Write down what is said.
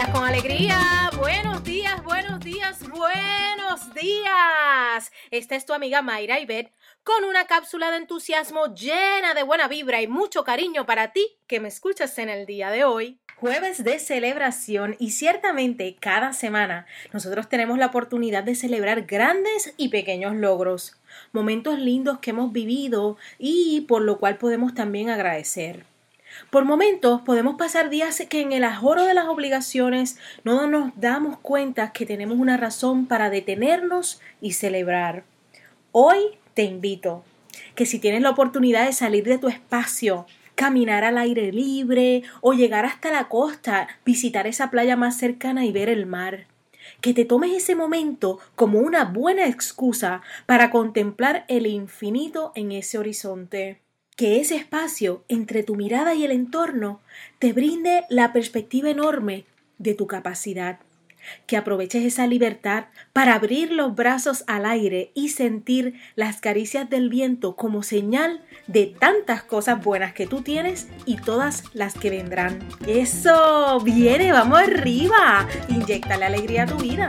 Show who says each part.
Speaker 1: días con alegría, buenos días, buenos días, buenos días. Esta es tu amiga Mayra Ibet con una cápsula de entusiasmo llena de buena vibra y mucho cariño para ti que me escuchas en el día de hoy. Jueves de celebración y ciertamente cada semana nosotros tenemos la oportunidad de celebrar grandes y pequeños logros, momentos lindos que hemos vivido y por lo cual podemos también agradecer. Por momentos podemos pasar días que en el ajoro de las obligaciones no nos damos cuenta que tenemos una razón para detenernos y celebrar. Hoy te invito que si tienes la oportunidad de salir de tu espacio, caminar al aire libre o llegar hasta la costa, visitar esa playa más cercana y ver el mar, que te tomes ese momento como una buena excusa para contemplar el infinito en ese horizonte que ese espacio entre tu mirada y el entorno te brinde la perspectiva enorme de tu capacidad. Que aproveches esa libertad para abrir los brazos al aire y sentir las caricias del viento como señal de tantas cosas buenas que tú tienes y todas las que vendrán. Eso, viene, vamos arriba. Inyectale alegría a tu vida.